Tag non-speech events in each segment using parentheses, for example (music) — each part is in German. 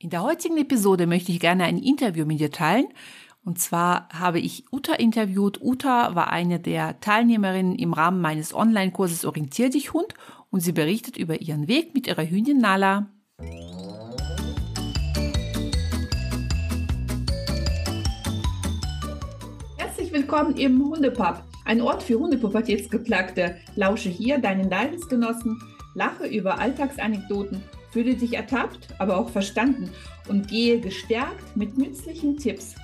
In der heutigen Episode möchte ich gerne ein Interview mit dir teilen. Und zwar habe ich Uta interviewt. Uta war eine der Teilnehmerinnen im Rahmen meines Online-Kurses Orientier dich Hund und sie berichtet über ihren Weg mit ihrer Hündin Nala. Herzlich willkommen im Hundepub, ein Ort für Hundepubertätsgeplagte. Lausche hier deinen Leidensgenossen, lache über Alltagsanekdoten Fühle dich ertappt, aber auch verstanden und gehe gestärkt mit nützlichen Tipps,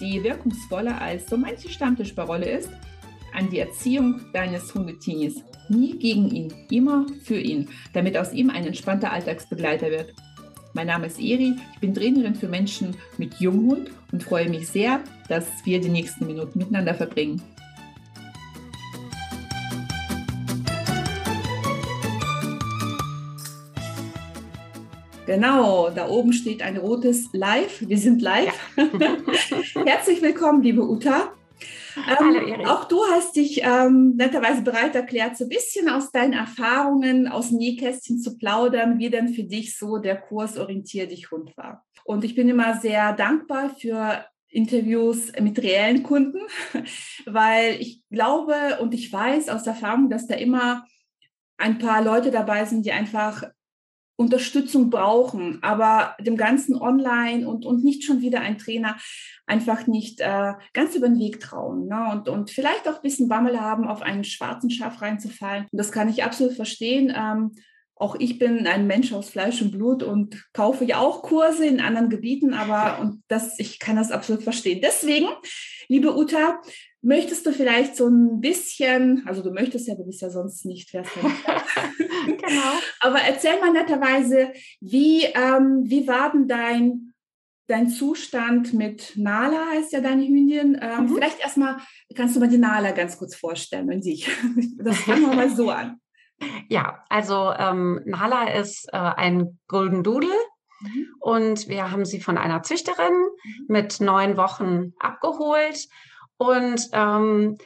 die wirkungsvoller als so manche Stammtischparole ist, an die Erziehung deines Hundetinis. Nie gegen ihn, immer für ihn, damit aus ihm ein entspannter Alltagsbegleiter wird. Mein Name ist Eri, ich bin Trainerin für Menschen mit Junghund und freue mich sehr, dass wir die nächsten Minuten miteinander verbringen. Genau, da oben steht ein rotes Live. Wir sind live. Ja. (laughs) Herzlich willkommen, liebe Uta. Ähm, Hallo, Erik. Auch du hast dich ähm, netterweise bereit erklärt, so ein bisschen aus deinen Erfahrungen aus Nähkästchen zu plaudern, wie denn für dich so der Kurs Orientier dich Hund war. Und ich bin immer sehr dankbar für Interviews mit reellen Kunden, (laughs) weil ich glaube und ich weiß aus Erfahrung, dass da immer ein paar Leute dabei sind, die einfach Unterstützung brauchen, aber dem Ganzen online und, und nicht schon wieder ein Trainer einfach nicht äh, ganz über den Weg trauen ne? und, und vielleicht auch ein bisschen Bammel haben, auf einen schwarzen Schaf reinzufallen. Und das kann ich absolut verstehen. Ähm, auch ich bin ein Mensch aus Fleisch und Blut und kaufe ja auch Kurse in anderen Gebieten, aber und das, ich kann das absolut verstehen. Deswegen, liebe Uta, möchtest du vielleicht so ein bisschen, also du möchtest ja, du bist ja sonst nicht, wärst (laughs) genau. Aber erzähl mal netterweise, wie, ähm, wie war denn dein, dein Zustand mit Nala, heißt ja deine Hündin. Ähm, mhm. Vielleicht erstmal kannst du mal die Nala ganz kurz vorstellen und sich. (laughs) Das fangen wir mal so an. Ja, also ähm, Nala ist äh, ein Golden Doodle mhm. und wir haben sie von einer Züchterin mhm. mit neun Wochen abgeholt. Und ähm,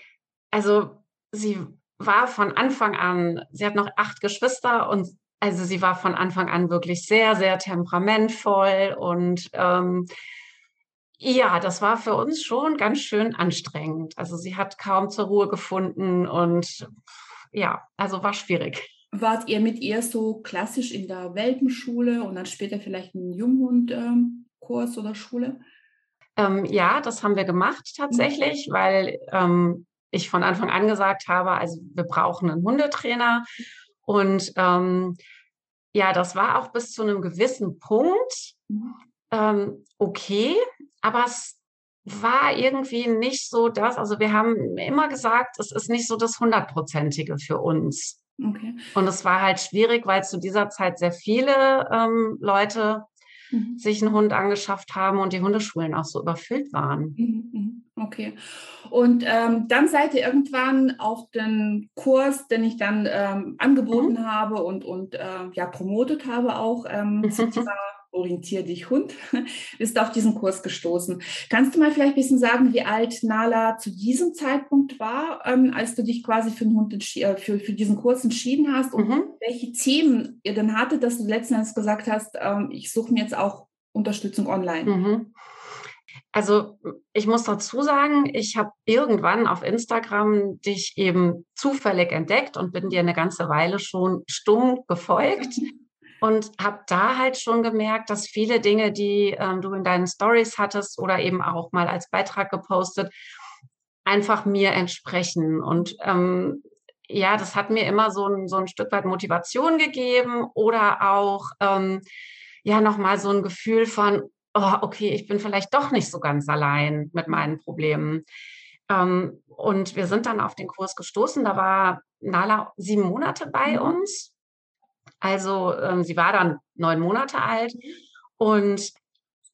also sie war von Anfang an, sie hat noch acht Geschwister und also sie war von Anfang an wirklich sehr, sehr temperamentvoll und ähm, ja, das war für uns schon ganz schön anstrengend. Also sie hat kaum zur Ruhe gefunden und ja, also war schwierig. Wart ihr mit ihr so klassisch in der Welpenschule und dann später vielleicht einen Junghundkurs ähm, oder Schule? Ähm, ja, das haben wir gemacht tatsächlich, mhm. weil ähm, ich von Anfang an gesagt habe, also wir brauchen einen Hundetrainer. Und ähm, ja, das war auch bis zu einem gewissen Punkt mhm. ähm, okay, aber es war irgendwie nicht so das, also wir haben immer gesagt, es ist nicht so das hundertprozentige für uns. Okay. Und es war halt schwierig, weil zu dieser Zeit sehr viele ähm, Leute mhm. sich einen Hund angeschafft haben und die Hundeschulen auch so überfüllt waren. Mhm. mhm. Okay. Und ähm, dann seid ihr irgendwann auf den Kurs, den ich dann ähm, angeboten mhm. habe und, und äh, ja promotet habe auch ähm, (laughs) zum Thema Orientier dich Hund, (laughs) bist auf diesen Kurs gestoßen. Kannst du mal vielleicht ein bisschen sagen, wie alt Nala zu diesem Zeitpunkt war, ähm, als du dich quasi für, den Hund äh, für, für diesen Kurs entschieden hast und mhm. welche Themen ihr dann hattet, dass du letzten Endes gesagt hast, ähm, ich suche mir jetzt auch Unterstützung online? Mhm. Also ich muss dazu sagen, ich habe irgendwann auf Instagram dich eben zufällig entdeckt und bin dir eine ganze Weile schon stumm gefolgt. (laughs) und habe da halt schon gemerkt, dass viele Dinge, die ähm, du in deinen Stories hattest oder eben auch mal als Beitrag gepostet, einfach mir entsprechen. Und ähm, ja, das hat mir immer so ein, so ein Stück weit Motivation gegeben oder auch ähm, ja nochmal so ein Gefühl von, oh, okay, ich bin vielleicht doch nicht so ganz allein mit meinen Problemen. Ähm, und wir sind dann auf den Kurs gestoßen. Da war Nala sieben Monate bei mhm. uns also ähm, sie war dann neun Monate alt und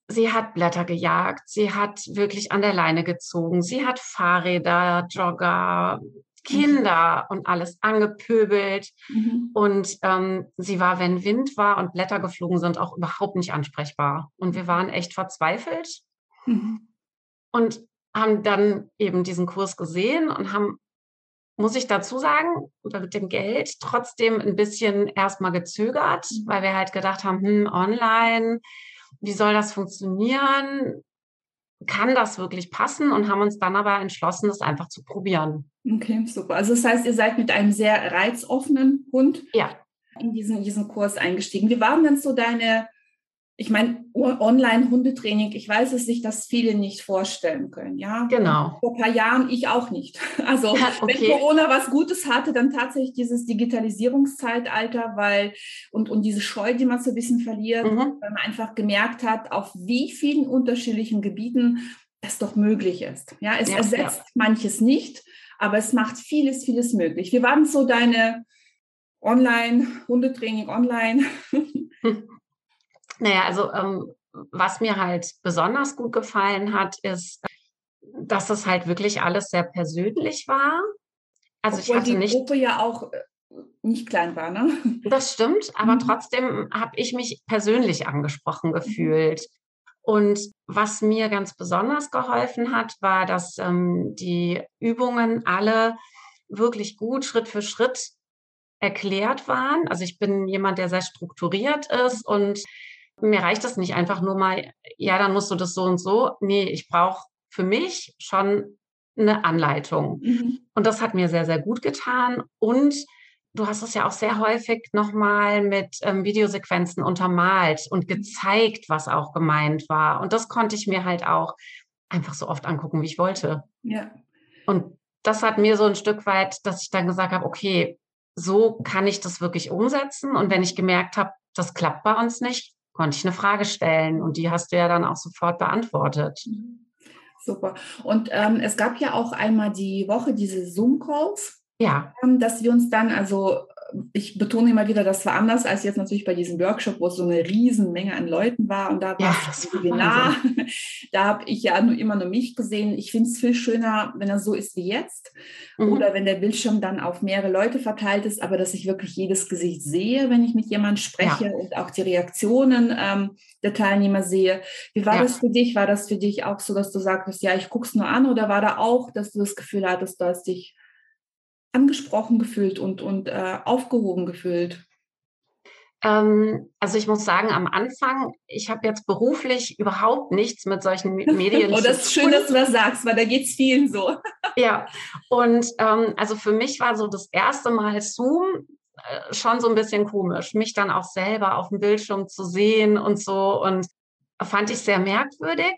sie hat Blätter gejagt, sie hat wirklich an der Leine gezogen, sie hat Fahrräder, Jogger, Kinder mhm. und alles angepöbelt. Mhm. Und ähm, sie war, wenn Wind war und Blätter geflogen sind, auch überhaupt nicht ansprechbar. Und wir waren echt verzweifelt mhm. und haben dann eben diesen Kurs gesehen und haben muss ich dazu sagen, mit dem Geld trotzdem ein bisschen erstmal gezögert, mhm. weil wir halt gedacht haben, hm, online, wie soll das funktionieren? Kann das wirklich passen? Und haben uns dann aber entschlossen, das einfach zu probieren. Okay, super. Also das heißt, ihr seid mit einem sehr reizoffenen Hund ja. in diesen, diesen Kurs eingestiegen. Wie waren denn so deine ich meine, Online-Hundetraining, ich weiß es sich, dass viele nicht vorstellen können. Ja, genau. Vor ein paar Jahren ich auch nicht. (laughs) Also, okay. wenn Corona was Gutes hatte, dann tatsächlich dieses Digitalisierungszeitalter, weil und, und diese Scheu, die man so ein bisschen verliert, mhm. weil man einfach gemerkt hat, auf wie vielen unterschiedlichen Gebieten das doch möglich ist. Ja, es ja, ersetzt ja. manches nicht, aber es macht vieles, vieles möglich. Wie waren so deine Online-Hundetraining online? (laughs) Naja, also ähm, was mir halt besonders gut gefallen hat, ist, dass es halt wirklich alles sehr persönlich war. Also Obwohl ich hatte die nicht. Gruppe ja auch äh, nicht klein war, ne? Das stimmt, aber mhm. trotzdem habe ich mich persönlich angesprochen mhm. gefühlt. Und was mir ganz besonders geholfen hat, war, dass ähm, die Übungen alle wirklich gut Schritt für Schritt erklärt waren. Also ich bin jemand, der sehr strukturiert ist und mir reicht das nicht einfach nur mal, ja, dann musst du das so und so. Nee, ich brauche für mich schon eine Anleitung. Mhm. Und das hat mir sehr, sehr gut getan. Und du hast es ja auch sehr häufig nochmal mit ähm, Videosequenzen untermalt und mhm. gezeigt, was auch gemeint war. Und das konnte ich mir halt auch einfach so oft angucken, wie ich wollte. Ja. Und das hat mir so ein Stück weit, dass ich dann gesagt habe, okay, so kann ich das wirklich umsetzen. Und wenn ich gemerkt habe, das klappt bei uns nicht, konnte ich eine Frage stellen und die hast du ja dann auch sofort beantwortet. Super. Und ähm, es gab ja auch einmal die Woche diese Zoom-Calls. Ja. Ähm, dass wir uns dann, also ich betone immer wieder, das war anders als jetzt natürlich bei diesem Workshop, wo es so eine Riesenmenge an Leuten war und da war ja, das Webinar. (laughs) Da habe ich ja nur immer nur mich gesehen. Ich finde es viel schöner, wenn er so ist wie jetzt mhm. oder wenn der Bildschirm dann auf mehrere Leute verteilt ist, aber dass ich wirklich jedes Gesicht sehe, wenn ich mit jemandem spreche ja. und auch die Reaktionen ähm, der Teilnehmer sehe. Wie war ja. das für dich? War das für dich auch so, dass du sagtest, ja, ich gucke es nur an oder war da auch, dass du das Gefühl hattest, du hast dich angesprochen gefühlt und, und äh, aufgehoben gefühlt? Ähm, also ich muss sagen, am Anfang, ich habe jetzt beruflich überhaupt nichts mit solchen (laughs) Medien oh, das ist schön, dass du das sagst, weil da geht es vielen so. ja, und ähm, also für mich war so das erste Mal Zoom äh, schon so ein bisschen komisch, mich dann auch selber auf dem Bildschirm zu sehen und so und fand ich sehr merkwürdig.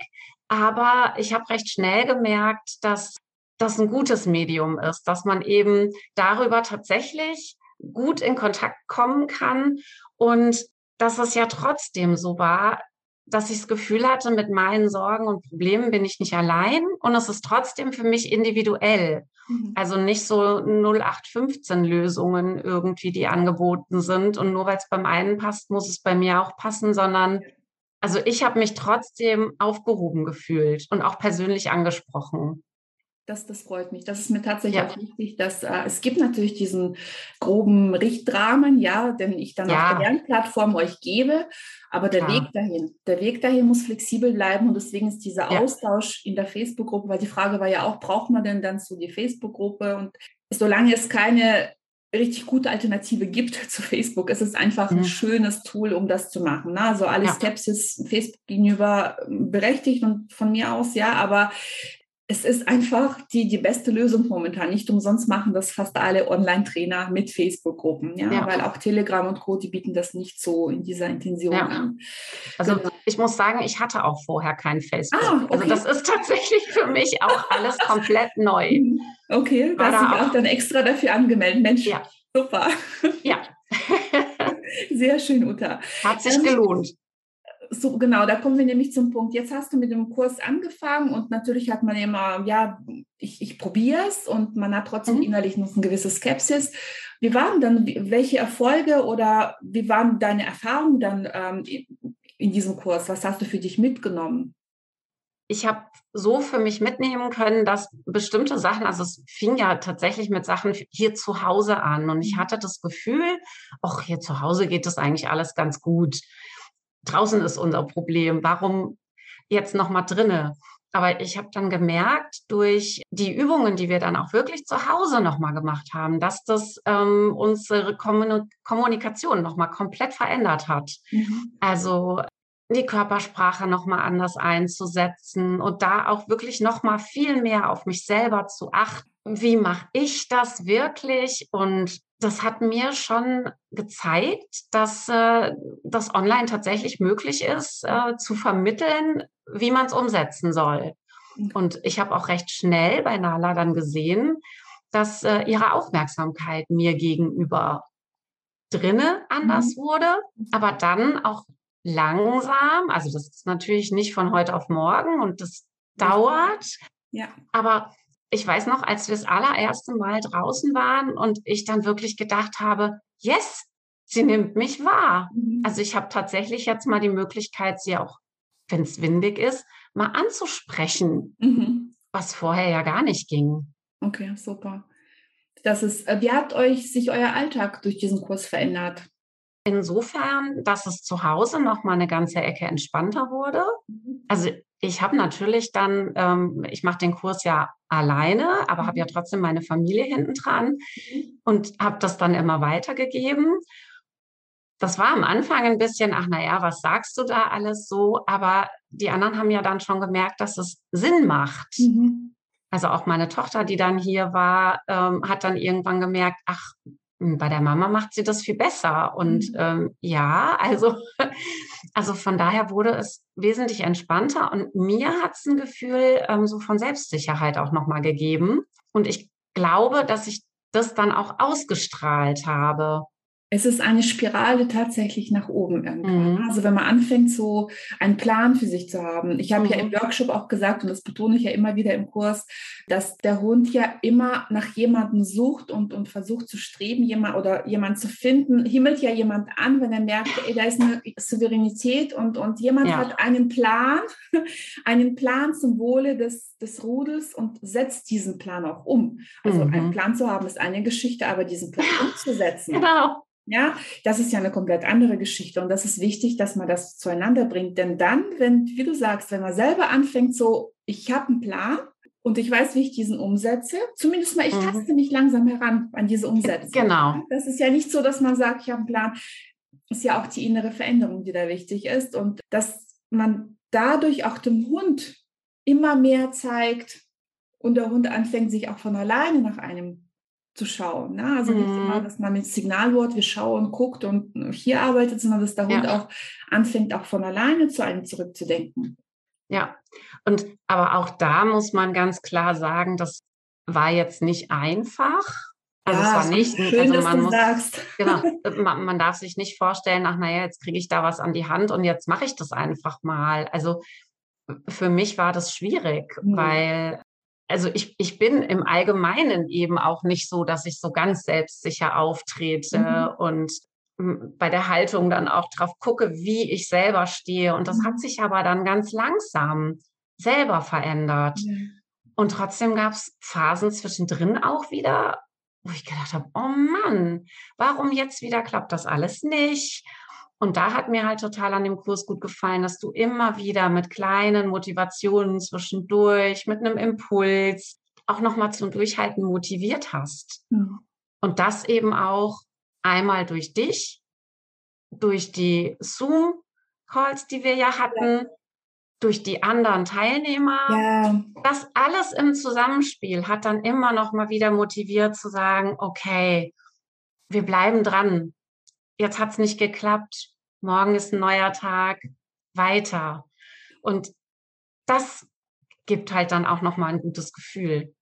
Aber ich habe recht schnell gemerkt, dass das ein gutes Medium ist, dass man eben darüber tatsächlich gut in Kontakt kommen kann und dass es ja trotzdem so war, dass ich das Gefühl hatte, mit meinen Sorgen und Problemen bin ich nicht allein und es ist trotzdem für mich individuell. Mhm. Also nicht so 0815 Lösungen irgendwie, die angeboten sind und nur weil es beim einen passt, muss es bei mir auch passen, sondern also ich habe mich trotzdem aufgehoben gefühlt und auch persönlich angesprochen. Das, das freut mich. Das ist mir tatsächlich ja. auch wichtig, dass äh, es gibt natürlich diesen groben Richtrahmen, ja, den ich dann ja. auf der Lernplattform euch gebe. Aber der ja. Weg dahin, der Weg dahin muss flexibel bleiben und deswegen ist dieser Austausch in der Facebook-Gruppe, weil die Frage war ja auch, braucht man denn dann so die Facebook-Gruppe? Und solange es keine richtig gute Alternative gibt (laughs) zu Facebook, ist es einfach mhm. ein schönes Tool, um das zu machen. Ne? Also alle Skepsis Facebook gegenüber ähm, berechtigt und von mir aus, ja, aber es ist einfach die, die beste Lösung momentan. Nicht umsonst machen das fast alle Online-Trainer mit Facebook-Gruppen, ja? ja? weil auch Telegram und Co., die bieten das nicht so in dieser Intention ja. an. Also genau. ich muss sagen, ich hatte auch vorher kein Facebook. Ah, also okay. Also das ist tatsächlich für mich auch alles (laughs) komplett neu. Okay, da hast du auch dann extra dafür angemeldet. Mensch, ja. super. Ja. (laughs) Sehr schön, Uta. Hat sich ähm, gelohnt so genau, da kommen wir nämlich zum Punkt. Jetzt hast du mit dem Kurs angefangen und natürlich hat man immer, ja, ich, ich probiere es und man hat trotzdem mhm. innerlich noch eine gewisse Skepsis. Wie waren dann, welche Erfolge oder wie waren deine Erfahrungen dann ähm, in diesem Kurs? Was hast du für dich mitgenommen? ich habe so für mich mitnehmen können, dass bestimmte Sachen, also es fing ja tatsächlich mit Sachen hier zu Hause an und ich mhm. hatte das Gefühl, ach, hier zu Hause geht das eigentlich alles ganz gut draußen ist unser Problem, warum jetzt noch mal drinne? Aber ich habe dann gemerkt, durch die Übungen, die wir dann auch wirklich zu Hause nochmal gemacht haben, dass das ähm, unsere Kommunikation nochmal komplett verändert hat. Mhm. Also die Körpersprache nochmal anders einzusetzen und da auch wirklich nochmal viel mehr auf mich selber zu achten. Wie mache ich das wirklich? Und das hat mir schon gezeigt, dass äh, das online tatsächlich möglich ist, äh, zu vermitteln, wie man es umsetzen soll. Mhm. Und ich habe auch recht schnell bei Nala dann gesehen, dass äh, ihre Aufmerksamkeit mir gegenüber drinne anders mhm. wurde, aber dann auch langsam. Also das ist natürlich nicht von heute auf morgen und das dauert. Ja. Aber ich weiß noch, als wir das allererste Mal draußen waren und ich dann wirklich gedacht habe, yes, sie nimmt mich wahr. Mhm. Also ich habe tatsächlich jetzt mal die Möglichkeit, sie auch, wenn es windig ist, mal anzusprechen, mhm. was vorher ja gar nicht ging. Okay, super. Das ist, äh, wie hat euch sich euer Alltag durch diesen Kurs verändert? Insofern, dass es zu Hause noch mal eine ganze Ecke entspannter wurde. Mhm. Also ich habe natürlich dann, ähm, ich mache den Kurs ja alleine, aber habe ja mhm. trotzdem meine Familie hinten dran mhm. und habe das dann immer weitergegeben. Das war am Anfang ein bisschen, ach naja, was sagst du da alles so? Aber die anderen haben ja dann schon gemerkt, dass es Sinn macht. Mhm. Also auch meine Tochter, die dann hier war, ähm, hat dann irgendwann gemerkt, ach, bei der Mama macht sie das viel besser. Und mhm. ähm, ja, also, (laughs) also von daher wurde es wesentlich entspannter und mir hat es ein Gefühl ähm, so von Selbstsicherheit auch nochmal gegeben. Und ich glaube, dass ich das dann auch ausgestrahlt habe es ist eine Spirale tatsächlich nach oben irgendwann. Mhm. Also wenn man anfängt, so einen Plan für sich zu haben. Ich habe mhm. ja im Workshop auch gesagt, und das betone ich ja immer wieder im Kurs, dass der Hund ja immer nach jemandem sucht und, und versucht zu streben, jemand oder jemand zu finden, himmelt ja jemand an, wenn er merkt, ey, da ist eine Souveränität und, und jemand ja. hat einen Plan, (laughs) einen Plan zum Wohle des, des Rudels und setzt diesen Plan auch um. Also mhm. einen Plan zu haben ist eine Geschichte, aber diesen Plan umzusetzen. Genau ja, das ist ja eine komplett andere Geschichte und das ist wichtig, dass man das zueinander bringt. Denn dann, wenn, wie du sagst, wenn man selber anfängt, so, ich habe einen Plan und ich weiß, wie ich diesen umsetze, zumindest mal, ich mhm. taste mich langsam heran an diese Umsetzung. Genau. Das ist ja nicht so, dass man sagt, ich habe einen Plan. Ist ja auch die innere Veränderung, die da wichtig ist und dass man dadurch auch dem Hund immer mehr zeigt und der Hund anfängt, sich auch von alleine nach einem zu schauen. Ne? Also nicht immer, mhm. dass man mit Signalwort, wir schauen, guckt und hier arbeitet, sondern dass der Hund ja. auch anfängt, auch von alleine zu einem zurückzudenken. Ja, und aber auch da muss man ganz klar sagen, das war jetzt nicht einfach. Also ja, es war nicht, schön, also man muss, sagst. genau, (laughs) man, man, darf sich nicht vorstellen, ach naja, jetzt kriege ich da was an die Hand und jetzt mache ich das einfach mal. Also für mich war das schwierig, mhm. weil also ich, ich bin im Allgemeinen eben auch nicht so, dass ich so ganz selbstsicher auftrete mhm. und bei der Haltung dann auch drauf gucke, wie ich selber stehe. Und das hat mhm. sich aber dann ganz langsam selber verändert. Mhm. Und trotzdem gab es Phasen zwischendrin auch wieder, wo ich gedacht habe, oh Mann, warum jetzt wieder klappt das alles nicht? Und da hat mir halt total an dem Kurs gut gefallen, dass du immer wieder mit kleinen Motivationen zwischendurch, mit einem Impuls, auch nochmal zum Durchhalten motiviert hast. Mhm. Und das eben auch einmal durch dich, durch die Zoom-Calls, die wir ja hatten, ja. durch die anderen Teilnehmer. Ja. Das alles im Zusammenspiel hat dann immer noch mal wieder motiviert zu sagen, okay, wir bleiben dran jetzt hat es nicht geklappt, morgen ist ein neuer Tag, weiter. Und das gibt halt dann auch nochmal ein gutes Gefühl.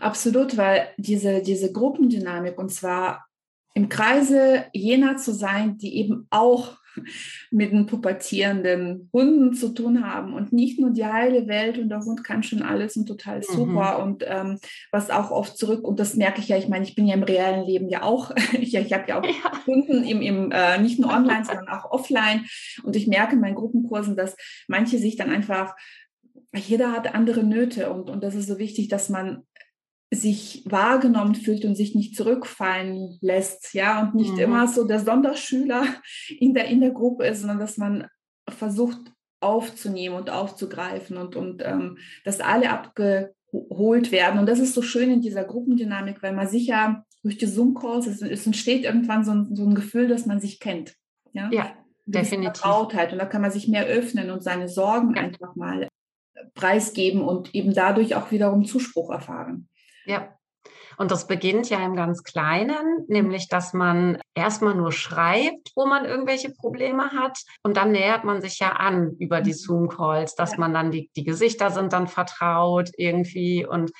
Absolut, weil diese, diese Gruppendynamik und zwar im Kreise jener zu sein, die eben auch (laughs) mit den pubertierenden Hunden zu tun haben und nicht nur die heile Welt und der Hund kann schon alles und total mhm. super mhm. und ähm, was auch oft zurück und das merke ich ja, ich meine, ich bin ja im realen Leben ja auch, (laughs) ich, ich habe ja auch ja. Kunden im, im äh, nicht nur (laughs) online, sondern auch offline und ich merke in meinen Gruppenkursen, dass manche sich dann einfach jeder hat andere Nöte und, und das ist so wichtig, dass man sich wahrgenommen fühlt und sich nicht zurückfallen lässt, ja, und nicht mhm. immer so der Sonderschüler (laughs) in der, in der Gruppe ist, sondern dass man versucht aufzunehmen und aufzugreifen und, und ähm, dass alle abgeholt werden. Und das ist so schön in dieser Gruppendynamik, weil man sicher durch die Zoom-Calls, es, es, entsteht irgendwann so ein, so ein Gefühl, dass man sich kennt. Ja? ja. definitiv. Vertrautheit und da kann man sich mehr öffnen und seine Sorgen ja. einfach mal preisgeben und eben dadurch auch wiederum Zuspruch erfahren. Ja, und das beginnt ja im ganz Kleinen, nämlich dass man erstmal nur schreibt, wo man irgendwelche Probleme hat. Und dann nähert man sich ja an über die mhm. Zoom-Calls, dass man dann die, die Gesichter sind dann vertraut irgendwie und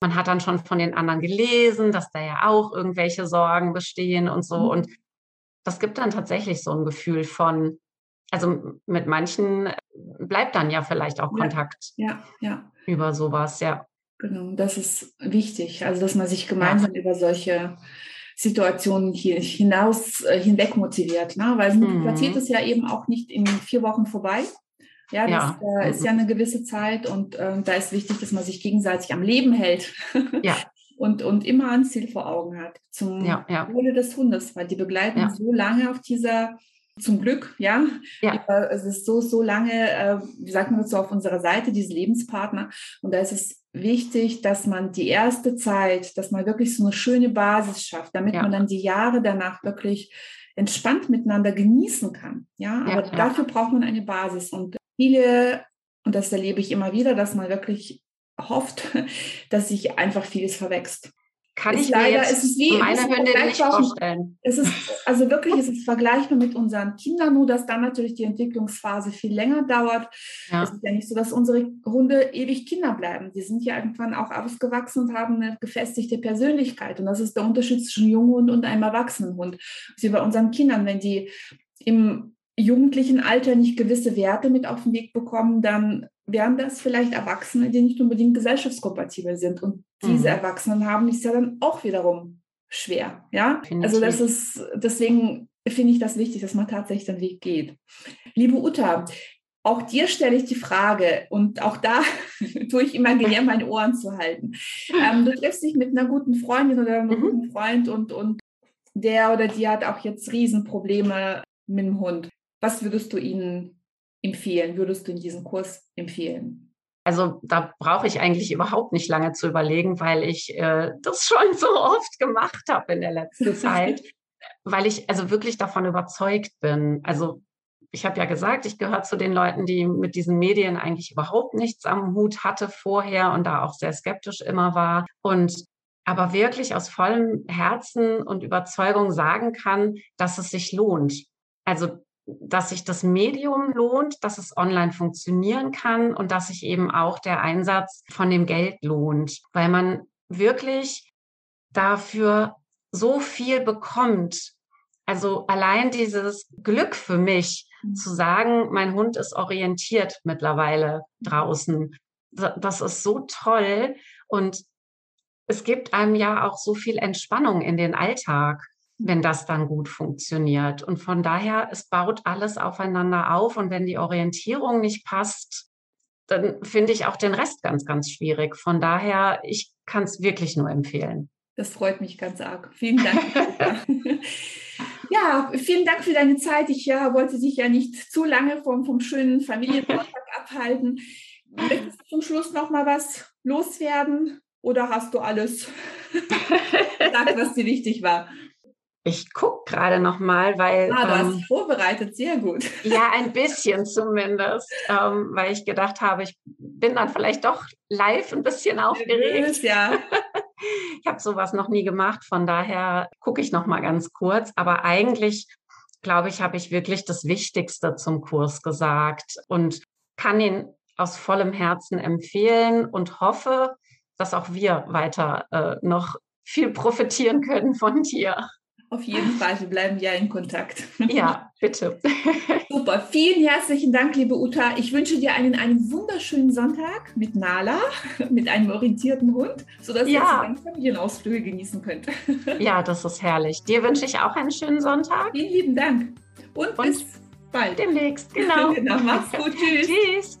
man hat dann schon von den anderen gelesen, dass da ja auch irgendwelche Sorgen bestehen und so. Mhm. Und das gibt dann tatsächlich so ein Gefühl von, also mit manchen bleibt dann ja vielleicht auch Kontakt ja, ja. über sowas, ja. Genau, das ist wichtig. Also, dass man sich gemeinsam über solche Situationen hier hinaus äh, hinweg motiviert, ne? weil mhm. passiert es ja eben auch nicht in vier Wochen vorbei. Ja, das ja. Äh, ist ja eine gewisse Zeit und äh, da ist wichtig, dass man sich gegenseitig am Leben hält. (laughs) Ja. und, und immer ein Ziel vor Augen hat zum ja, ja. Wohle des Hundes, weil die begleiten so lange auf dieser zum Glück, ja. ja. Es ist so, so lange, äh, wie sagt man das so, auf unserer Seite, diese Lebenspartner. Und da ist es wichtig, dass man die erste Zeit, dass man wirklich so eine schöne Basis schafft, damit ja. man dann die Jahre danach wirklich entspannt miteinander genießen kann. Ja, aber ja, dafür braucht man eine Basis. Und viele, und das erlebe ich immer wieder, dass man wirklich hofft, (laughs) dass sich einfach vieles verwächst kann ich leider, mir jetzt es ist wie, meine Hündin nicht vorstellen. Es ist, also wirklich, es (laughs) ist vergleichbar mit unseren Kindern, nur dass dann natürlich die Entwicklungsphase viel länger dauert. Ja. Es ist ja nicht so, dass unsere Hunde ewig Kinder bleiben. Die sind ja irgendwann auch ausgewachsen und haben eine gefestigte Persönlichkeit. Und das ist der Unterschied zwischen Junghund und einem Erwachsenenhund. Wie bei unseren Kindern, wenn die im jugendlichen Alter nicht gewisse Werte mit auf den Weg bekommen, dann wären das vielleicht Erwachsene, die nicht unbedingt gesellschaftskompatibel sind. Und diese mhm. Erwachsenen haben es ja dann auch wiederum schwer. Ja, also das ist, deswegen finde ich das wichtig, dass man tatsächlich den Weg geht. Liebe Uta, auch dir stelle ich die Frage und auch da (laughs) tue ich immer gerne meine Ohren zu halten. Ähm, du triffst dich mit einer guten Freundin oder einem mhm. guten Freund und, und der oder die hat auch jetzt Riesenprobleme mit dem Hund. Was würdest du ihnen empfehlen, würdest du in diesem Kurs empfehlen? Also da brauche ich eigentlich überhaupt nicht lange zu überlegen, weil ich äh, das schon so oft gemacht habe in der letzten (laughs) Zeit, weil ich also wirklich davon überzeugt bin. Also ich habe ja gesagt, ich gehöre zu den Leuten, die mit diesen Medien eigentlich überhaupt nichts am Hut hatte vorher und da auch sehr skeptisch immer war. Und aber wirklich aus vollem Herzen und Überzeugung sagen kann, dass es sich lohnt. Also dass sich das Medium lohnt, dass es online funktionieren kann und dass sich eben auch der Einsatz von dem Geld lohnt, weil man wirklich dafür so viel bekommt. Also allein dieses Glück für mich mhm. zu sagen, mein Hund ist orientiert mittlerweile draußen. Das ist so toll und es gibt einem ja auch so viel Entspannung in den Alltag wenn das dann gut funktioniert. Und von daher, es baut alles aufeinander auf. Und wenn die Orientierung nicht passt, dann finde ich auch den Rest ganz, ganz schwierig. Von daher, ich kann es wirklich nur empfehlen. Das freut mich ganz arg. Vielen Dank. (laughs) ja, vielen Dank für deine Zeit. Ich ja, wollte dich ja nicht zu lange vom, vom schönen Familienvortrag (laughs) abhalten. Möchtest du zum Schluss noch mal was loswerden? Oder hast du alles (laughs) gesagt, was dir wichtig war? Ich gucke gerade noch mal, weil. Ah, du ähm, hast vorbereitet, sehr gut. (laughs) Ja, ein bisschen zumindest, ähm, weil ich gedacht habe, ich bin dann vielleicht doch live ein bisschen aufgeregt. Ja. (laughs) ich habe sowas noch nie gemacht, von daher gucke ich noch mal ganz kurz. Aber eigentlich, glaube ich, habe ich wirklich das Wichtigste zum Kurs gesagt und kann ihn aus vollem Herzen empfehlen und hoffe, dass auch wir weiter äh, noch viel profitieren können von dir. Auf jeden Fall, wir bleiben ja in Kontakt. Ja, (laughs) bitte. (laughs) Super, vielen herzlichen Dank, liebe Uta. Ich wünsche dir einen, einen wunderschönen Sonntag mit Nala, (laughs) mit einem orientierten Hund, sodass ja. ihr Familienausflüge genießen könnt. Ja, das ist herrlich. Dir wünsche ich auch einen schönen Sonntag. Vielen lieben Dank. Und, Und bis bald. Demnächst, genau. genau. Mach's gut. Tschüss. Tschüss.